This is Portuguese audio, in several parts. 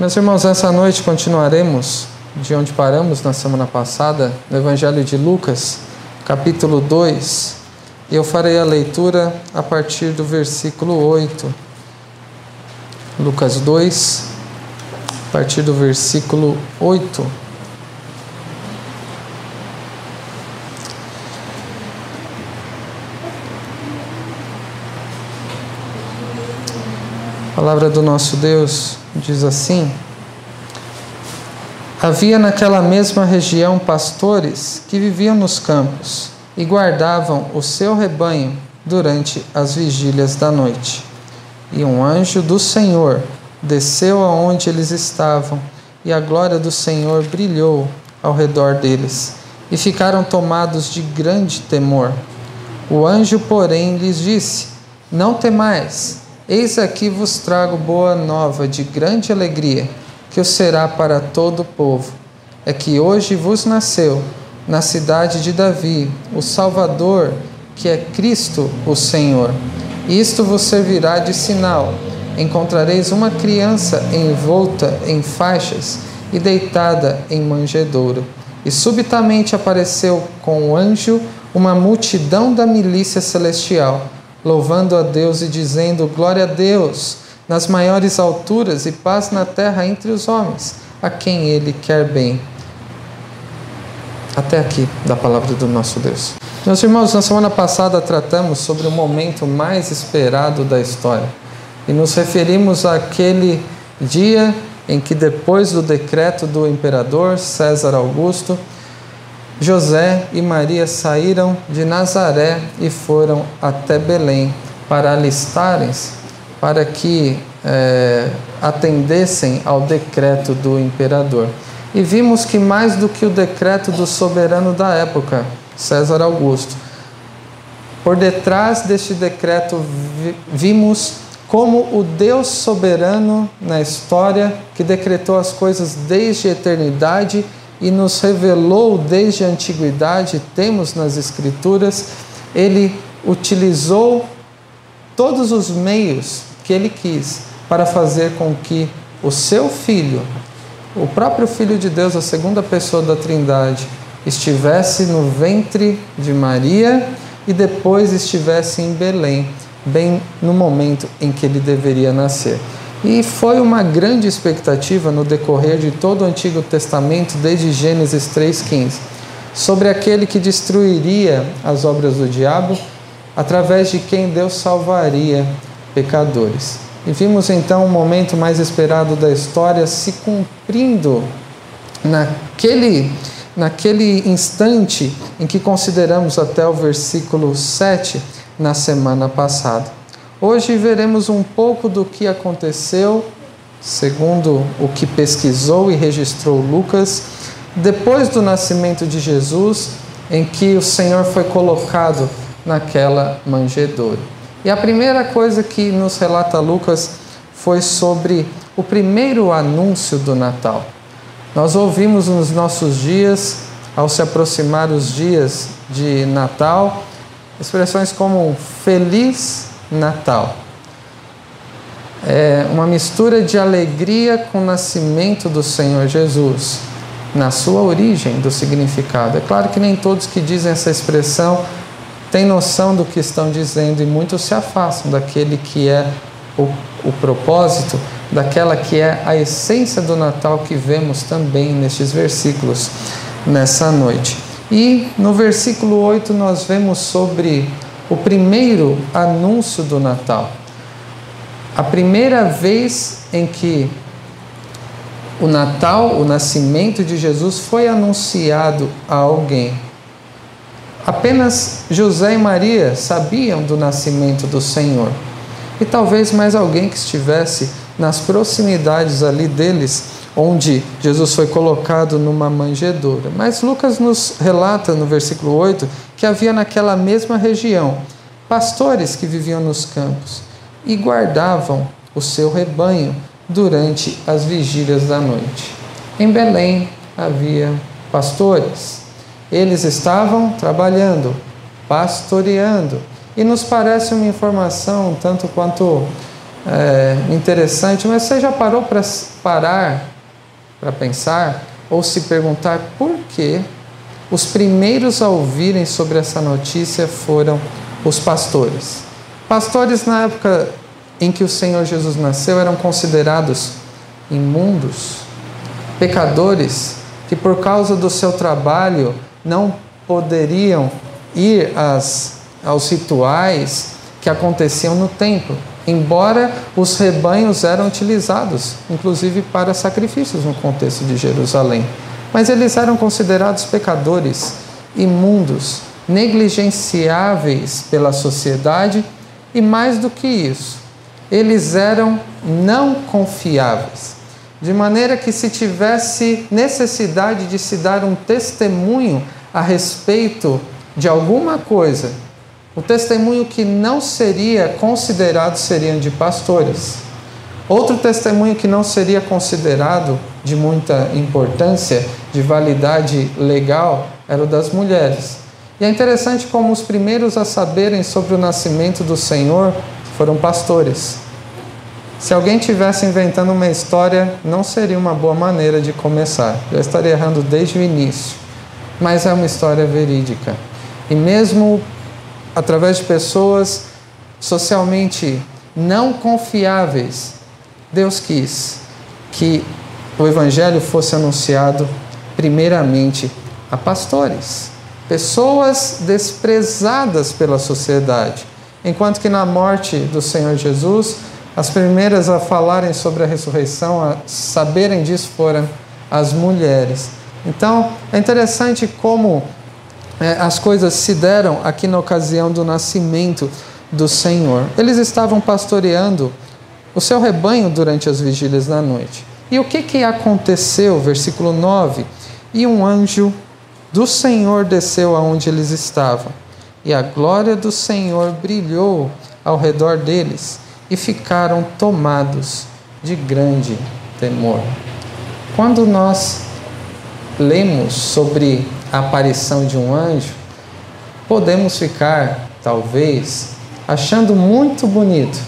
Meus irmãos, essa noite continuaremos de onde paramos na semana passada, no Evangelho de Lucas, capítulo 2, e eu farei a leitura a partir do versículo 8. Lucas 2, a partir do versículo 8. A palavra do nosso Deus diz assim: Havia naquela mesma região pastores que viviam nos campos e guardavam o seu rebanho durante as vigílias da noite. E um anjo do Senhor desceu aonde eles estavam, e a glória do Senhor brilhou ao redor deles, e ficaram tomados de grande temor. O anjo, porém, lhes disse: Não temais Eis aqui vos trago boa nova de grande alegria, que o será para todo o povo. É que hoje vos nasceu, na cidade de Davi, o Salvador, que é Cristo o Senhor. Isto vos servirá de sinal. Encontrareis uma criança envolta em faixas e deitada em manjedouro. E subitamente apareceu com o anjo uma multidão da milícia celestial louvando a Deus e dizendo: Glória a Deus nas maiores alturas e paz na terra entre os homens, a quem Ele quer bem. Até aqui da palavra do nosso Deus. Meus irmãos, na semana passada tratamos sobre o momento mais esperado da história e nos referimos àquele dia em que, depois do decreto do imperador César Augusto, José e Maria saíram de Nazaré e foram até Belém para alistarem-se, para que é, atendessem ao decreto do imperador. E vimos que, mais do que o decreto do soberano da época, César Augusto, por detrás deste decreto vimos como o Deus soberano na história, que decretou as coisas desde a eternidade e nos revelou desde a antiguidade, temos nas Escrituras, ele utilizou todos os meios que ele quis para fazer com que o seu filho, o próprio Filho de Deus, a segunda pessoa da Trindade, estivesse no ventre de Maria e depois estivesse em Belém, bem no momento em que ele deveria nascer. E foi uma grande expectativa no decorrer de todo o Antigo Testamento, desde Gênesis 3,15, sobre aquele que destruiria as obras do diabo, através de quem Deus salvaria pecadores. E vimos então o momento mais esperado da história se cumprindo naquele, naquele instante em que consideramos até o versículo 7 na semana passada. Hoje veremos um pouco do que aconteceu, segundo o que pesquisou e registrou Lucas, depois do nascimento de Jesus, em que o Senhor foi colocado naquela manjedoura. E a primeira coisa que nos relata Lucas foi sobre o primeiro anúncio do Natal. Nós ouvimos nos nossos dias, ao se aproximar os dias de Natal, expressões como feliz Natal. É uma mistura de alegria com o nascimento do Senhor Jesus, na sua origem do significado. É claro que nem todos que dizem essa expressão têm noção do que estão dizendo e muitos se afastam daquele que é o, o propósito, daquela que é a essência do Natal que vemos também nestes versículos nessa noite. E no versículo 8 nós vemos sobre o primeiro anúncio do Natal. A primeira vez em que o Natal, o nascimento de Jesus, foi anunciado a alguém. Apenas José e Maria sabiam do nascimento do Senhor. E talvez mais alguém que estivesse nas proximidades ali deles, onde Jesus foi colocado numa manjedoura. Mas Lucas nos relata no versículo 8 que havia naquela mesma região pastores que viviam nos campos e guardavam o seu rebanho durante as vigílias da noite. Em Belém havia pastores. Eles estavam trabalhando, pastoreando, e nos parece uma informação tanto quanto é, interessante, mas você já parou para parar para pensar ou se perguntar por que os primeiros a ouvirem sobre essa notícia foram os pastores? Pastores, na época em que o Senhor Jesus nasceu, eram considerados imundos, pecadores, que por causa do seu trabalho não poderiam ir às, aos rituais que aconteciam no templo, embora os rebanhos eram utilizados, inclusive para sacrifícios no contexto de Jerusalém. Mas eles eram considerados pecadores, imundos, negligenciáveis pela sociedade e mais do que isso, eles eram não confiáveis. De maneira que, se tivesse necessidade de se dar um testemunho a respeito de alguma coisa, o testemunho que não seria considerado seriam de pastores. Outro testemunho que não seria considerado de muita importância, de validade legal, era o das mulheres. E é interessante como os primeiros a saberem sobre o nascimento do Senhor foram pastores. Se alguém tivesse inventando uma história, não seria uma boa maneira de começar. Já estaria errando desde o início. Mas é uma história verídica. E mesmo através de pessoas socialmente não confiáveis, Deus quis que o evangelho fosse anunciado primeiramente a pastores, pessoas desprezadas pela sociedade, enquanto que na morte do Senhor Jesus, as primeiras a falarem sobre a ressurreição, a saberem disso foram as mulheres. Então, é interessante como é, as coisas se deram aqui na ocasião do nascimento do Senhor. Eles estavam pastoreando o seu rebanho durante as vigílias da noite. E o que, que aconteceu? Versículo 9: E um anjo do Senhor desceu aonde eles estavam, e a glória do Senhor brilhou ao redor deles, e ficaram tomados de grande temor. Quando nós lemos sobre a aparição de um anjo, podemos ficar, talvez, achando muito bonito.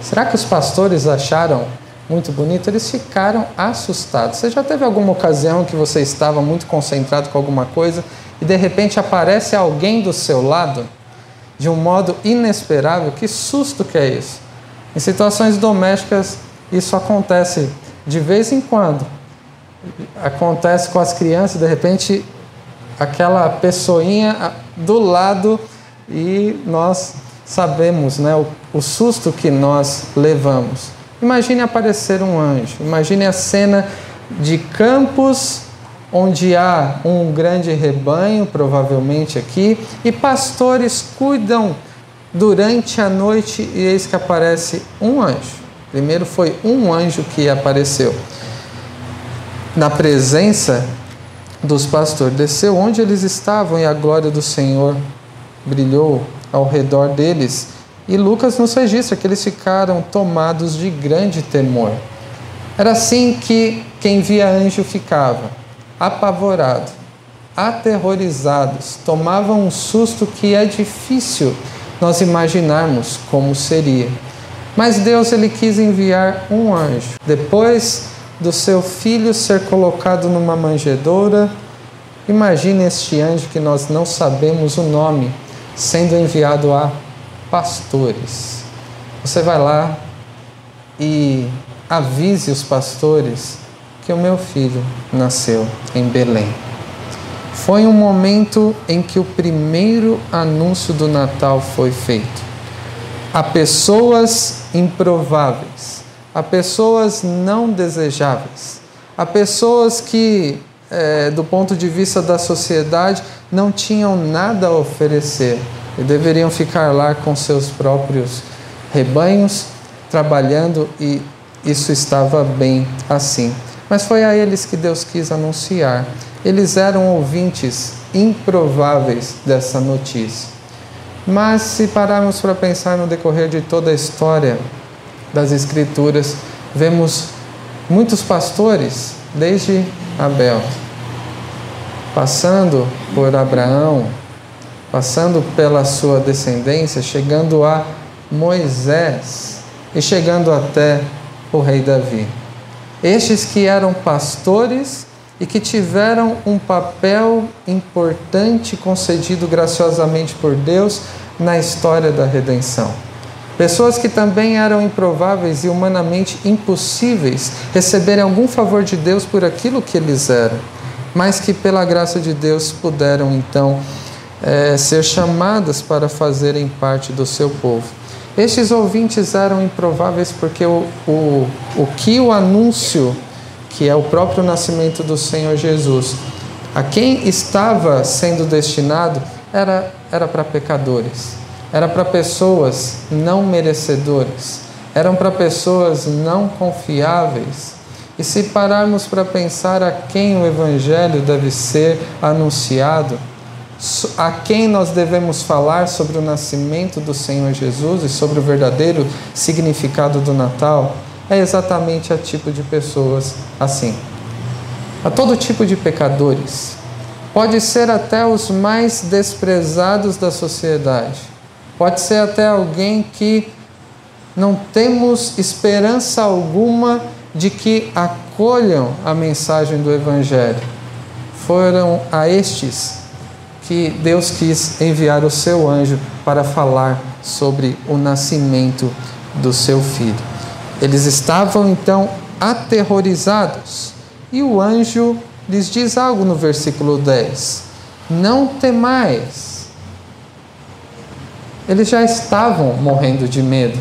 Será que os pastores acharam muito bonito? Eles ficaram assustados. Você já teve alguma ocasião que você estava muito concentrado com alguma coisa e de repente aparece alguém do seu lado de um modo inesperável? Que susto que é isso! Em situações domésticas, isso acontece de vez em quando. Acontece com as crianças, de repente aquela pessoinha do lado e nós sabemos né, o, o susto que nós levamos. Imagine aparecer um anjo, imagine a cena de campos onde há um grande rebanho, provavelmente aqui, e pastores cuidam durante a noite e eis que aparece um anjo. Primeiro foi um anjo que apareceu. Na presença dos pastores. Desceu onde eles estavam e a glória do Senhor brilhou ao redor deles. E Lucas nos registra que eles ficaram tomados de grande temor. Era assim que quem via anjo ficava, apavorado, aterrorizados, tomavam um susto que é difícil nós imaginarmos como seria. Mas Deus ele quis enviar um anjo. Depois do seu filho ser colocado numa manjedoura. Imagine este anjo que nós não sabemos o nome, sendo enviado a pastores. Você vai lá e avise os pastores que o meu filho nasceu em Belém. Foi um momento em que o primeiro anúncio do Natal foi feito. Há pessoas improváveis a pessoas não desejáveis, a pessoas que, é, do ponto de vista da sociedade, não tinham nada a oferecer e deveriam ficar lá com seus próprios rebanhos, trabalhando e isso estava bem assim. Mas foi a eles que Deus quis anunciar. Eles eram ouvintes improváveis dessa notícia. Mas se pararmos para pensar no decorrer de toda a história das Escrituras, vemos muitos pastores, desde Abel, passando por Abraão, passando pela sua descendência, chegando a Moisés. e chegando até o rei Davi. Estes que eram pastores e que tiveram um papel importante concedido graciosamente por Deus na história da redenção. Pessoas que também eram improváveis e humanamente impossíveis receberem algum favor de Deus por aquilo que eles eram, mas que pela graça de Deus puderam então é, ser chamadas para fazerem parte do seu povo. Estes ouvintes eram improváveis porque o, o, o que o anúncio, que é o próprio nascimento do Senhor Jesus, a quem estava sendo destinado, era, para pecadores, era para pessoas não merecedoras, eram para pessoas não confiáveis. E se pararmos para pensar a quem o Evangelho deve ser anunciado, a quem nós devemos falar sobre o nascimento do Senhor Jesus e sobre o verdadeiro significado do Natal é exatamente a tipo de pessoas assim. A todo tipo de pecadores. Pode ser até os mais desprezados da sociedade. Pode ser até alguém que não temos esperança alguma de que acolham a mensagem do Evangelho. Foram a estes que Deus quis enviar o seu anjo para falar sobre o nascimento do seu filho. Eles estavam então aterrorizados e o anjo lhes diz algo no versículo 10: Não temais. Eles já estavam morrendo de medo,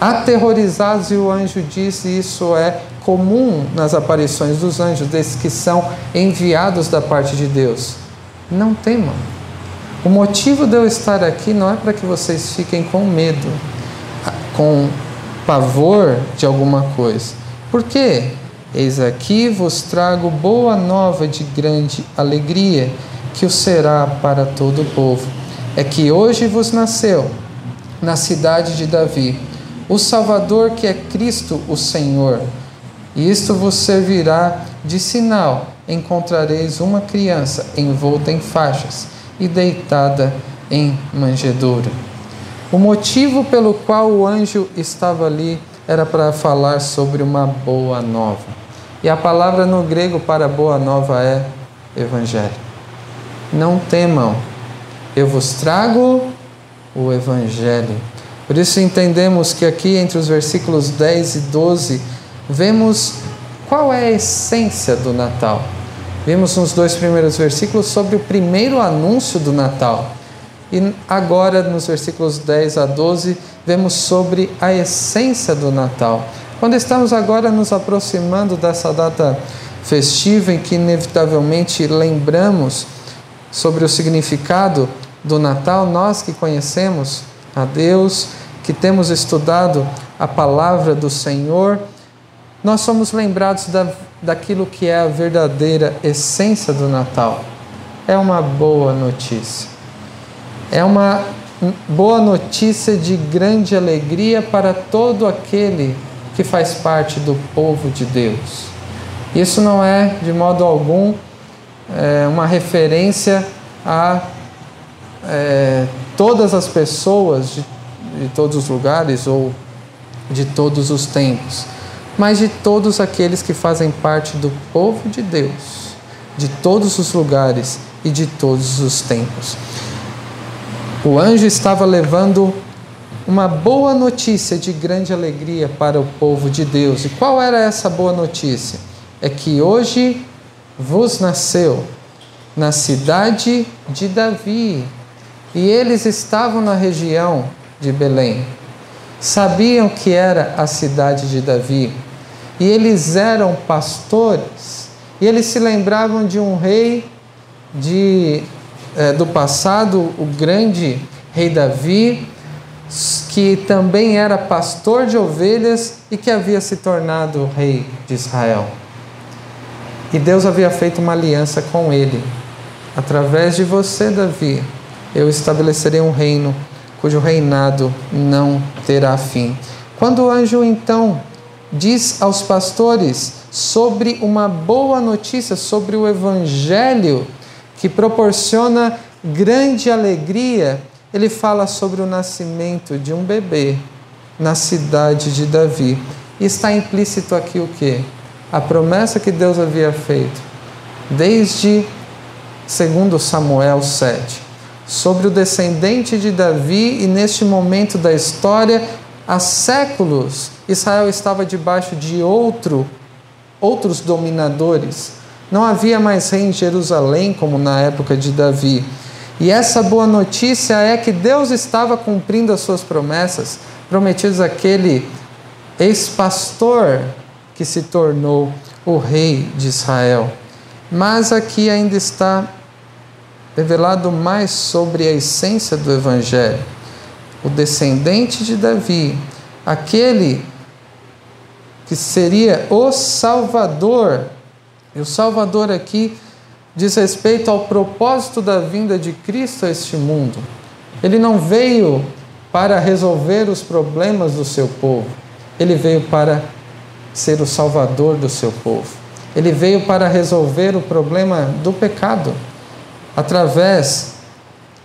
aterrorizados, e o anjo diz: Isso é comum nas aparições dos anjos, desses que são enviados da parte de Deus não temam. O motivo de eu estar aqui não é para que vocês fiquem com medo, com pavor de alguma coisa. Por quê? Eis aqui vos trago boa nova de grande alegria, que o será para todo o povo. É que hoje vos nasceu, na cidade de Davi, o Salvador que é Cristo o Senhor. E isto vos servirá de sinal encontrareis uma criança envolta em faixas e deitada em manjedoura. O motivo pelo qual o anjo estava ali era para falar sobre uma boa nova. E a palavra no grego para boa nova é evangelho. Não temam, eu vos trago o evangelho. Por isso entendemos que aqui entre os versículos 10 e 12 vemos qual é a essência do Natal? Vimos nos dois primeiros versículos sobre o primeiro anúncio do Natal. E agora, nos versículos 10 a 12, vemos sobre a essência do Natal. Quando estamos agora nos aproximando dessa data festiva em que inevitavelmente lembramos sobre o significado do Natal, nós que conhecemos a Deus, que temos estudado a palavra do Senhor, nós somos lembrados da, daquilo que é a verdadeira essência do Natal. É uma boa notícia. É uma boa notícia de grande alegria para todo aquele que faz parte do povo de Deus. Isso não é, de modo algum, é, uma referência a é, todas as pessoas de, de todos os lugares ou de todos os tempos mas de todos aqueles que fazem parte do povo de Deus, de todos os lugares e de todos os tempos. O anjo estava levando uma boa notícia de grande alegria para o povo de Deus. E qual era essa boa notícia? É que hoje vos nasceu na cidade de Davi. E eles estavam na região de Belém. Sabiam que era a cidade de Davi e eles eram pastores, e eles se lembravam de um rei de, é, do passado, o grande rei Davi, que também era pastor de ovelhas e que havia se tornado rei de Israel. E Deus havia feito uma aliança com ele. Através de você, Davi, eu estabelecerei um reino cujo reinado não terá fim. Quando o anjo então diz aos pastores sobre uma boa notícia, sobre o Evangelho que proporciona grande alegria. Ele fala sobre o nascimento de um bebê na cidade de Davi. E está implícito aqui o que? A promessa que Deus havia feito desde segundo Samuel 7, sobre o descendente de Davi e neste momento da história, há séculos Israel estava debaixo de outro outros dominadores. Não havia mais rei em Jerusalém como na época de Davi. E essa boa notícia é que Deus estava cumprindo as suas promessas, prometidas àquele ex-pastor que se tornou o rei de Israel. Mas aqui ainda está revelado mais sobre a essência do Evangelho. O descendente de Davi, aquele que seria o Salvador, e o Salvador aqui diz respeito ao propósito da vinda de Cristo a este mundo. Ele não veio para resolver os problemas do seu povo, ele veio para ser o Salvador do seu povo. Ele veio para resolver o problema do pecado através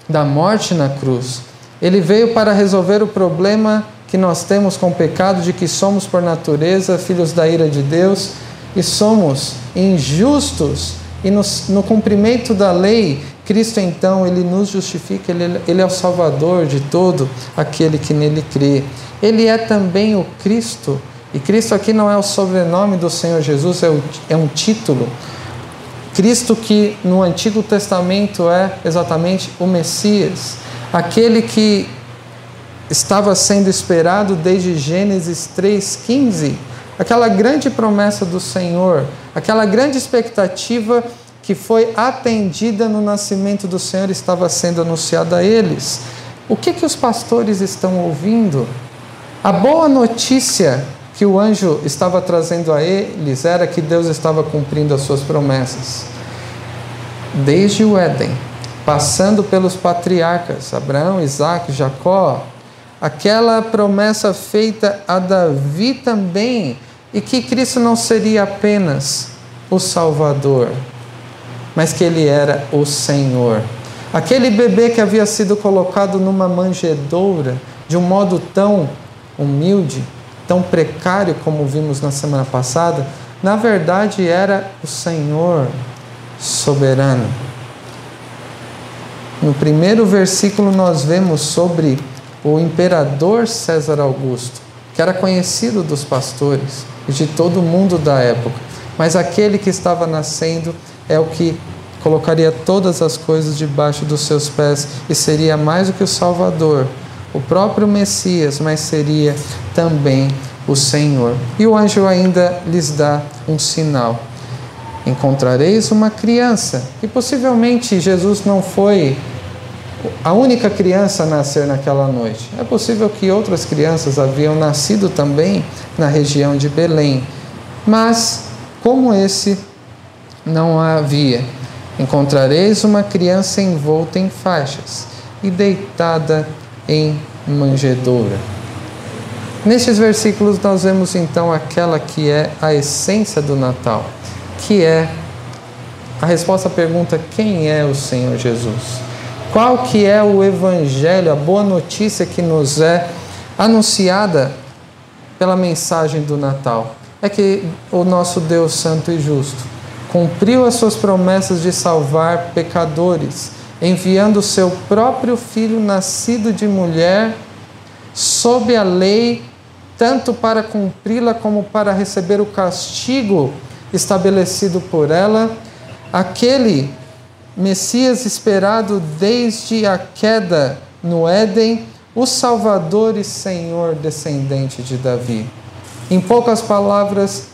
da morte na cruz. Ele veio para resolver o problema que nós temos com o pecado de que somos por natureza filhos da ira de Deus e somos injustos e no, no cumprimento da lei Cristo então ele nos justifica, ele, ele é o Salvador de todo aquele que nele crê. Ele é também o Cristo e Cristo aqui não é o sobrenome do Senhor Jesus, é, o, é um título. Cristo que no Antigo Testamento é exatamente o Messias, aquele que estava sendo esperado desde Gênesis 3,15, aquela grande promessa do Senhor, aquela grande expectativa que foi atendida no nascimento do Senhor estava sendo anunciada a eles. O que, que os pastores estão ouvindo? A boa notícia que o anjo estava trazendo a eles era que Deus estava cumprindo as suas promessas. Desde o Éden, passando pelos patriarcas Abraão, Isaac, Jacó, aquela promessa feita a Davi também, e que Cristo não seria apenas o Salvador, mas que ele era o Senhor. Aquele bebê que havia sido colocado numa manjedoura de um modo tão humilde, tão precário como vimos na semana passada, na verdade era o Senhor soberano. No primeiro versículo, nós vemos sobre o imperador César Augusto, que era conhecido dos pastores e de todo mundo da época, mas aquele que estava nascendo é o que colocaria todas as coisas debaixo dos seus pés e seria mais do que o Salvador, o próprio Messias, mas seria também o Senhor. E o anjo ainda lhes dá um sinal. Encontrareis uma criança. E possivelmente Jesus não foi a única criança a nascer naquela noite. É possível que outras crianças haviam nascido também na região de Belém. Mas, como esse, não havia. Encontrareis uma criança envolta em faixas e deitada em manjedoura. Nestes versículos nós vemos então aquela que é a essência do Natal, que é a resposta à pergunta quem é o Senhor Jesus? Qual que é o evangelho, a boa notícia que nos é anunciada pela mensagem do Natal? É que o nosso Deus santo e justo cumpriu as suas promessas de salvar pecadores, enviando seu próprio filho nascido de mulher sob a lei, tanto para cumpri-la como para receber o castigo estabelecido por ela, aquele Messias esperado desde a queda no Éden, o Salvador e Senhor descendente de Davi. Em poucas palavras,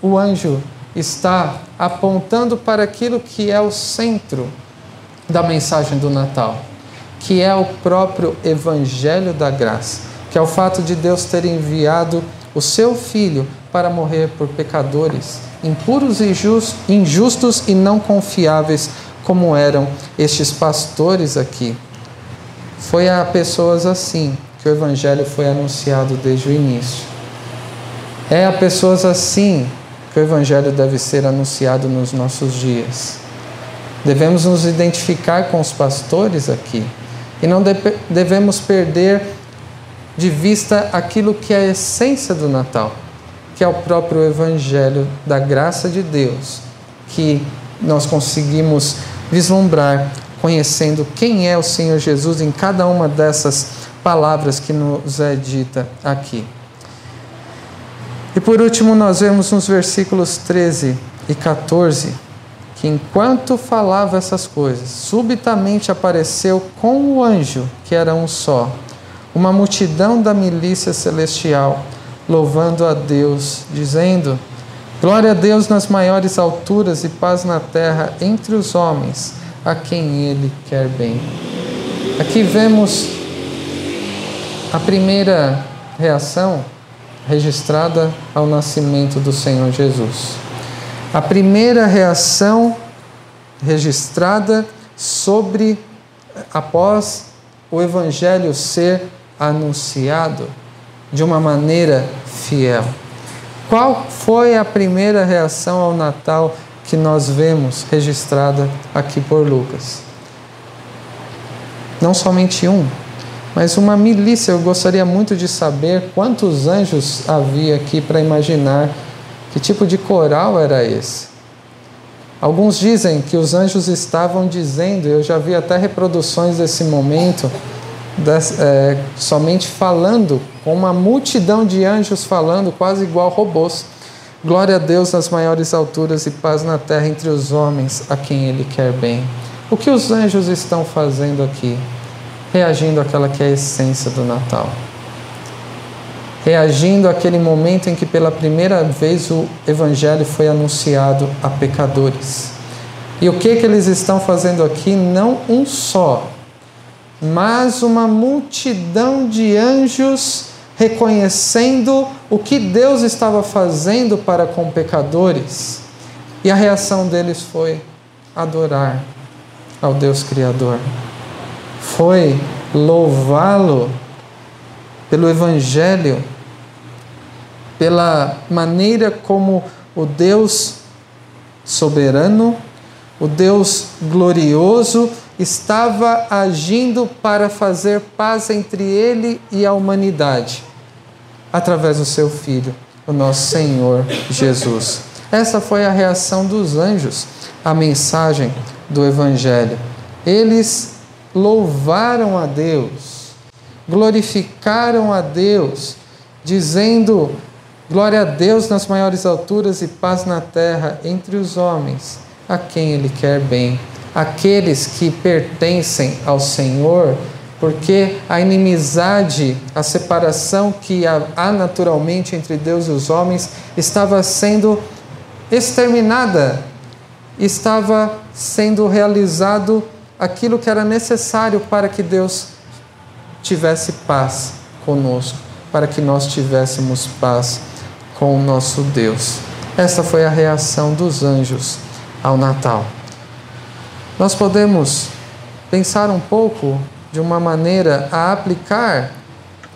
o anjo está apontando para aquilo que é o centro da mensagem do Natal que é o próprio Evangelho da Graça, que é o fato de Deus ter enviado o seu Filho para morrer por pecadores, impuros e injustos e não confiáveis, como eram estes pastores aqui. Foi a pessoas assim que o Evangelho foi anunciado desde o início. É a pessoas assim que o Evangelho deve ser anunciado nos nossos dias. Devemos nos identificar com os pastores aqui e não devemos perder de vista aquilo que é a essência do Natal, que é o próprio Evangelho da graça de Deus, que nós conseguimos vislumbrar conhecendo quem é o Senhor Jesus em cada uma dessas palavras que nos é dita aqui. E por último, nós vemos nos versículos 13 e 14 que enquanto falava essas coisas, subitamente apareceu com o anjo, que era um só, uma multidão da milícia celestial, louvando a Deus, dizendo: Glória a Deus nas maiores alturas e paz na terra entre os homens, a quem Ele quer bem. Aqui vemos a primeira reação registrada ao nascimento do Senhor Jesus. A primeira reação registrada sobre após o evangelho ser anunciado de uma maneira fiel. Qual foi a primeira reação ao Natal que nós vemos registrada aqui por Lucas? Não somente um, mas uma milícia. Eu gostaria muito de saber quantos anjos havia aqui para imaginar que tipo de coral era esse. Alguns dizem que os anjos estavam dizendo, eu já vi até reproduções desse momento, é, somente falando, com uma multidão de anjos falando, quase igual robôs. Glória a Deus nas maiores alturas e paz na terra entre os homens, a quem Ele quer bem. O que os anjos estão fazendo aqui? reagindo àquela que é a essência do Natal. Reagindo àquele momento em que pela primeira vez o Evangelho foi anunciado a pecadores. E o que, que eles estão fazendo aqui? Não um só, mas uma multidão de anjos reconhecendo o que Deus estava fazendo para com pecadores. E a reação deles foi adorar ao Deus Criador foi louvá-lo pelo Evangelho, pela maneira como o Deus soberano, o Deus glorioso, estava agindo para fazer paz entre ele e a humanidade, através do seu Filho, o nosso Senhor Jesus. Essa foi a reação dos anjos à mensagem do Evangelho. Eles louvaram a Deus, glorificaram a Deus, dizendo: Glória a Deus nas maiores alturas e paz na terra entre os homens, a quem Ele quer bem. Aqueles que pertencem ao Senhor, porque a inimizade, a separação que há naturalmente entre Deus e os homens estava sendo exterminada, estava sendo realizado aquilo que era necessário para que Deus tivesse paz conosco, para que nós tivéssemos paz com o nosso Deus. Essa foi a reação dos anjos ao Natal. Nós podemos pensar um pouco de uma maneira a aplicar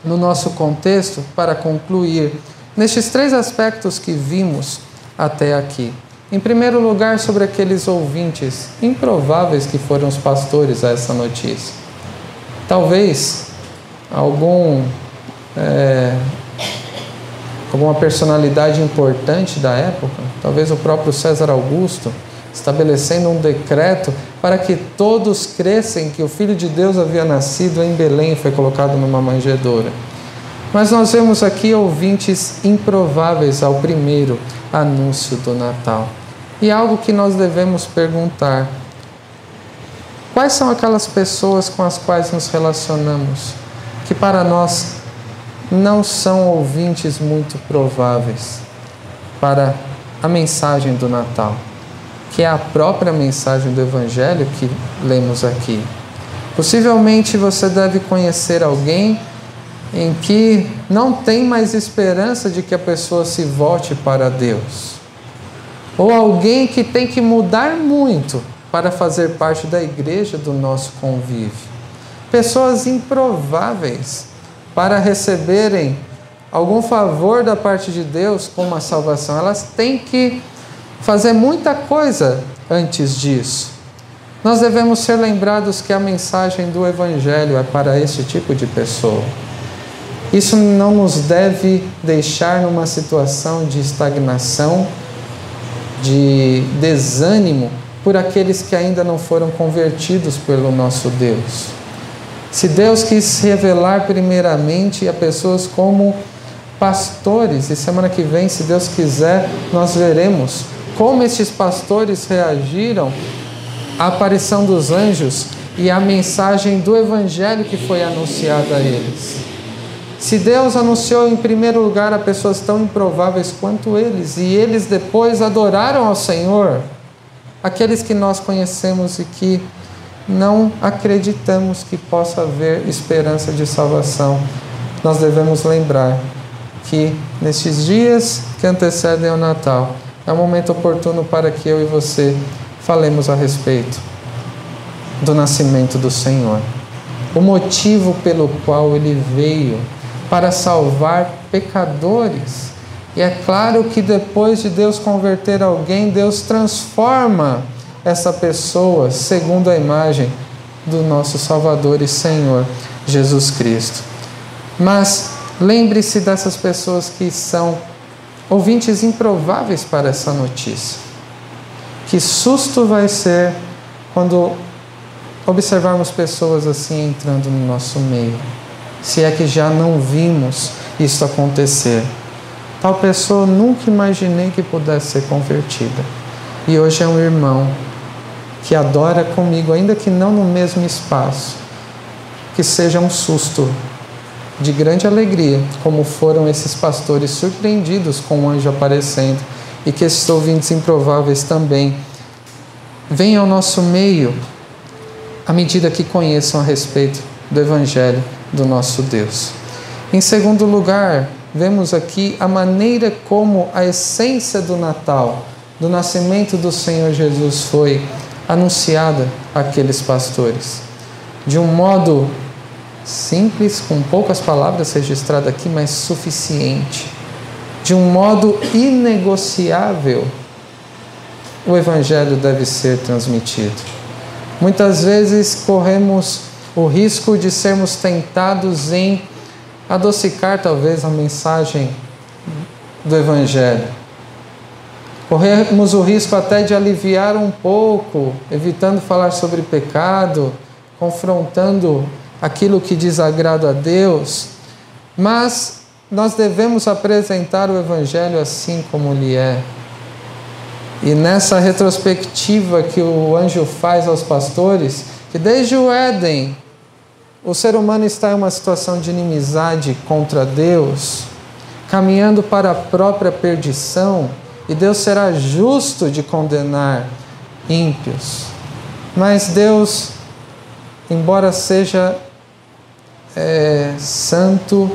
no nosso contexto para concluir nestes três aspectos que vimos até aqui. Em primeiro lugar, sobre aqueles ouvintes improváveis que foram os pastores a essa notícia. Talvez algum é, alguma personalidade importante da época, talvez o próprio César Augusto, estabelecendo um decreto para que todos crescem que o Filho de Deus havia nascido em Belém e foi colocado numa manjedoura. Mas nós vemos aqui ouvintes improváveis ao primeiro anúncio do Natal. E algo que nós devemos perguntar: quais são aquelas pessoas com as quais nos relacionamos que para nós não são ouvintes muito prováveis para a mensagem do Natal, que é a própria mensagem do Evangelho que lemos aqui? Possivelmente você deve conhecer alguém em que não tem mais esperança de que a pessoa se volte para Deus ou alguém que tem que mudar muito para fazer parte da igreja do nosso convívio. Pessoas improváveis para receberem algum favor da parte de Deus como a salvação. Elas têm que fazer muita coisa antes disso. Nós devemos ser lembrados que a mensagem do Evangelho é para esse tipo de pessoa. Isso não nos deve deixar numa situação de estagnação, de desânimo por aqueles que ainda não foram convertidos pelo nosso Deus. Se Deus quis revelar primeiramente a pessoas como pastores, e semana que vem, se Deus quiser, nós veremos como estes pastores reagiram à aparição dos anjos e à mensagem do Evangelho que foi anunciada a eles. Se Deus anunciou em primeiro lugar a pessoas tão improváveis quanto eles, e eles depois adoraram ao Senhor, aqueles que nós conhecemos e que não acreditamos que possa haver esperança de salvação, nós devemos lembrar que nestes dias que antecedem ao Natal, é um momento oportuno para que eu e você falemos a respeito do nascimento do Senhor. O motivo pelo qual ele veio para salvar pecadores. E é claro que depois de Deus converter alguém, Deus transforma essa pessoa segundo a imagem do nosso Salvador e Senhor Jesus Cristo. Mas lembre-se dessas pessoas que são ouvintes improváveis para essa notícia. Que susto vai ser quando observarmos pessoas assim entrando no nosso meio, se é que já não vimos isso acontecer. Tal pessoa nunca imaginei que pudesse ser convertida. E hoje é um irmão que adora comigo, ainda que não no mesmo espaço. Que seja um susto de grande alegria, como foram esses pastores surpreendidos com o anjo aparecendo, e que esses ouvintes improváveis também venham ao nosso meio à medida que conheçam a respeito do Evangelho do nosso Deus. Em segundo lugar, vemos aqui a maneira como a essência do Natal, do nascimento do Senhor Jesus, foi anunciada àqueles pastores. De um modo simples, com poucas palavras registradas aqui, mas suficiente. De um modo inegociável, o Evangelho deve ser transmitido. Muitas vezes corremos o risco de sermos tentados em adocicar talvez a mensagem do Evangelho. Corremos o risco até de aliviar um pouco, evitando falar sobre pecado, confrontando aquilo que desagrada a Deus, mas nós devemos apresentar o Evangelho assim como ele é. E nessa retrospectiva que o anjo faz aos pastores, que desde o Éden o ser humano está em uma situação de inimizade contra Deus, caminhando para a própria perdição, e Deus será justo de condenar ímpios. Mas Deus, embora seja é, santo,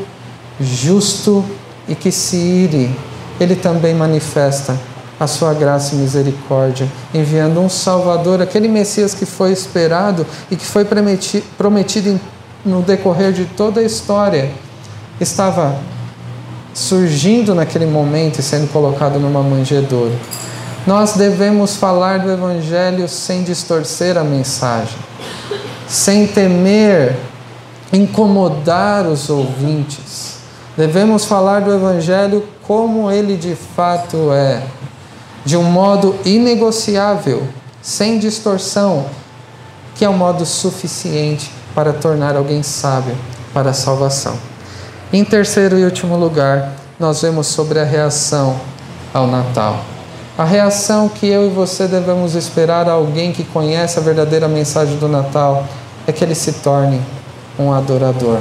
justo e que se ire, Ele também manifesta a sua graça e misericórdia, enviando um Salvador, aquele Messias que foi esperado e que foi prometido no decorrer de toda a história, estava surgindo naquele momento e sendo colocado numa manjedoura. Nós devemos falar do Evangelho sem distorcer a mensagem, sem temer incomodar os ouvintes. Devemos falar do Evangelho como ele de fato é de um modo inegociável, sem distorção, que é um modo suficiente para tornar alguém sábio para a salvação. Em terceiro e último lugar, nós vemos sobre a reação ao Natal. A reação que eu e você devemos esperar a alguém que conhece a verdadeira mensagem do Natal é que ele se torne um adorador.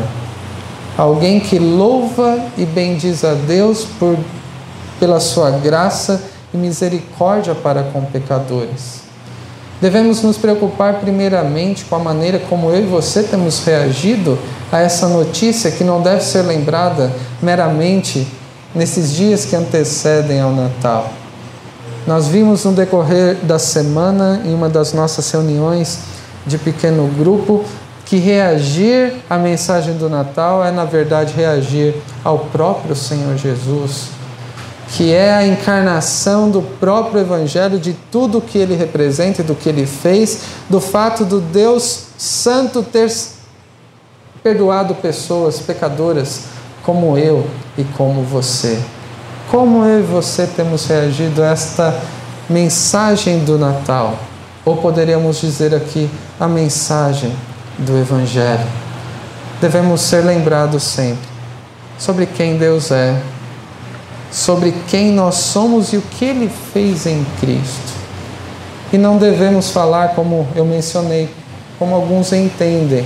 Alguém que louva e bendiz a Deus por, pela sua graça e misericórdia para com pecadores. Devemos nos preocupar primeiramente com a maneira como eu e você temos reagido a essa notícia que não deve ser lembrada meramente nesses dias que antecedem ao Natal. Nós vimos no decorrer da semana, em uma das nossas reuniões de pequeno grupo, que reagir à mensagem do Natal é, na verdade, reagir ao próprio Senhor Jesus que é a encarnação do próprio Evangelho, de tudo o que ele representa e do que ele fez, do fato do Deus Santo ter perdoado pessoas pecadoras como eu e como você. Como eu e você temos reagido a esta mensagem do Natal? Ou poderíamos dizer aqui a mensagem do Evangelho. Devemos ser lembrados sempre sobre quem Deus é, sobre quem nós somos e o que Ele fez em Cristo. E não devemos falar, como eu mencionei, como alguns entendem,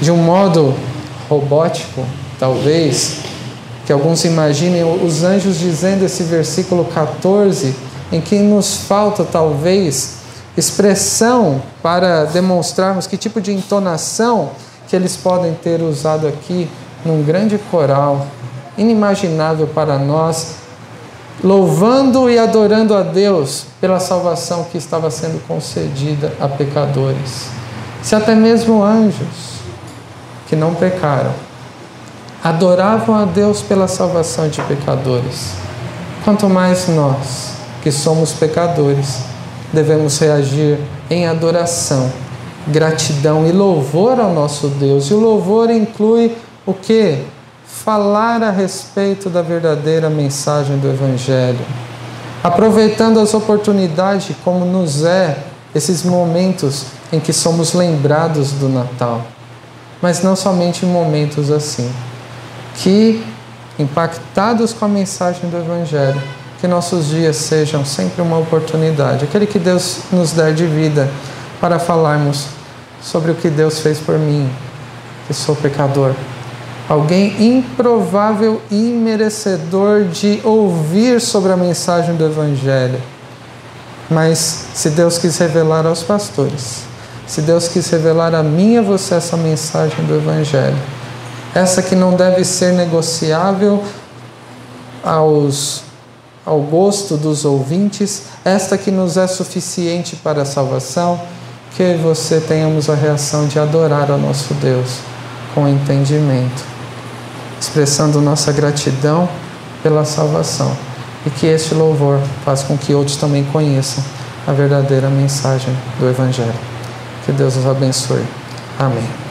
de um modo robótico, talvez, que alguns imaginem os anjos dizendo esse versículo 14, em que nos falta talvez expressão para demonstrarmos que tipo de entonação que eles podem ter usado aqui num grande coral, inimaginável para nós, louvando e adorando a Deus pela salvação que estava sendo concedida a pecadores. Se até mesmo anjos que não pecaram adoravam a Deus pela salvação de pecadores, quanto mais nós, que somos pecadores, devemos reagir em adoração, gratidão e louvor ao nosso Deus. E o louvor inclui o que? Falar a respeito da verdadeira mensagem do Evangelho, aproveitando as oportunidades como nos é esses momentos em que somos lembrados do Natal, mas não somente em momentos assim, que impactados com a mensagem do Evangelho, que nossos dias sejam sempre uma oportunidade, aquele que Deus nos der de vida para falarmos sobre o que Deus fez por mim, que sou pecador. Alguém improvável e merecedor de ouvir sobre a mensagem do Evangelho. Mas se Deus quis revelar aos pastores, se Deus quis revelar a mim e a você essa mensagem do Evangelho, essa que não deve ser negociável aos ao gosto dos ouvintes, esta que nos é suficiente para a salvação, que você tenhamos a reação de adorar ao nosso Deus com entendimento, expressando nossa gratidão pela salvação e que este louvor faça com que outros também conheçam a verdadeira mensagem do Evangelho. Que Deus os abençoe. Amém.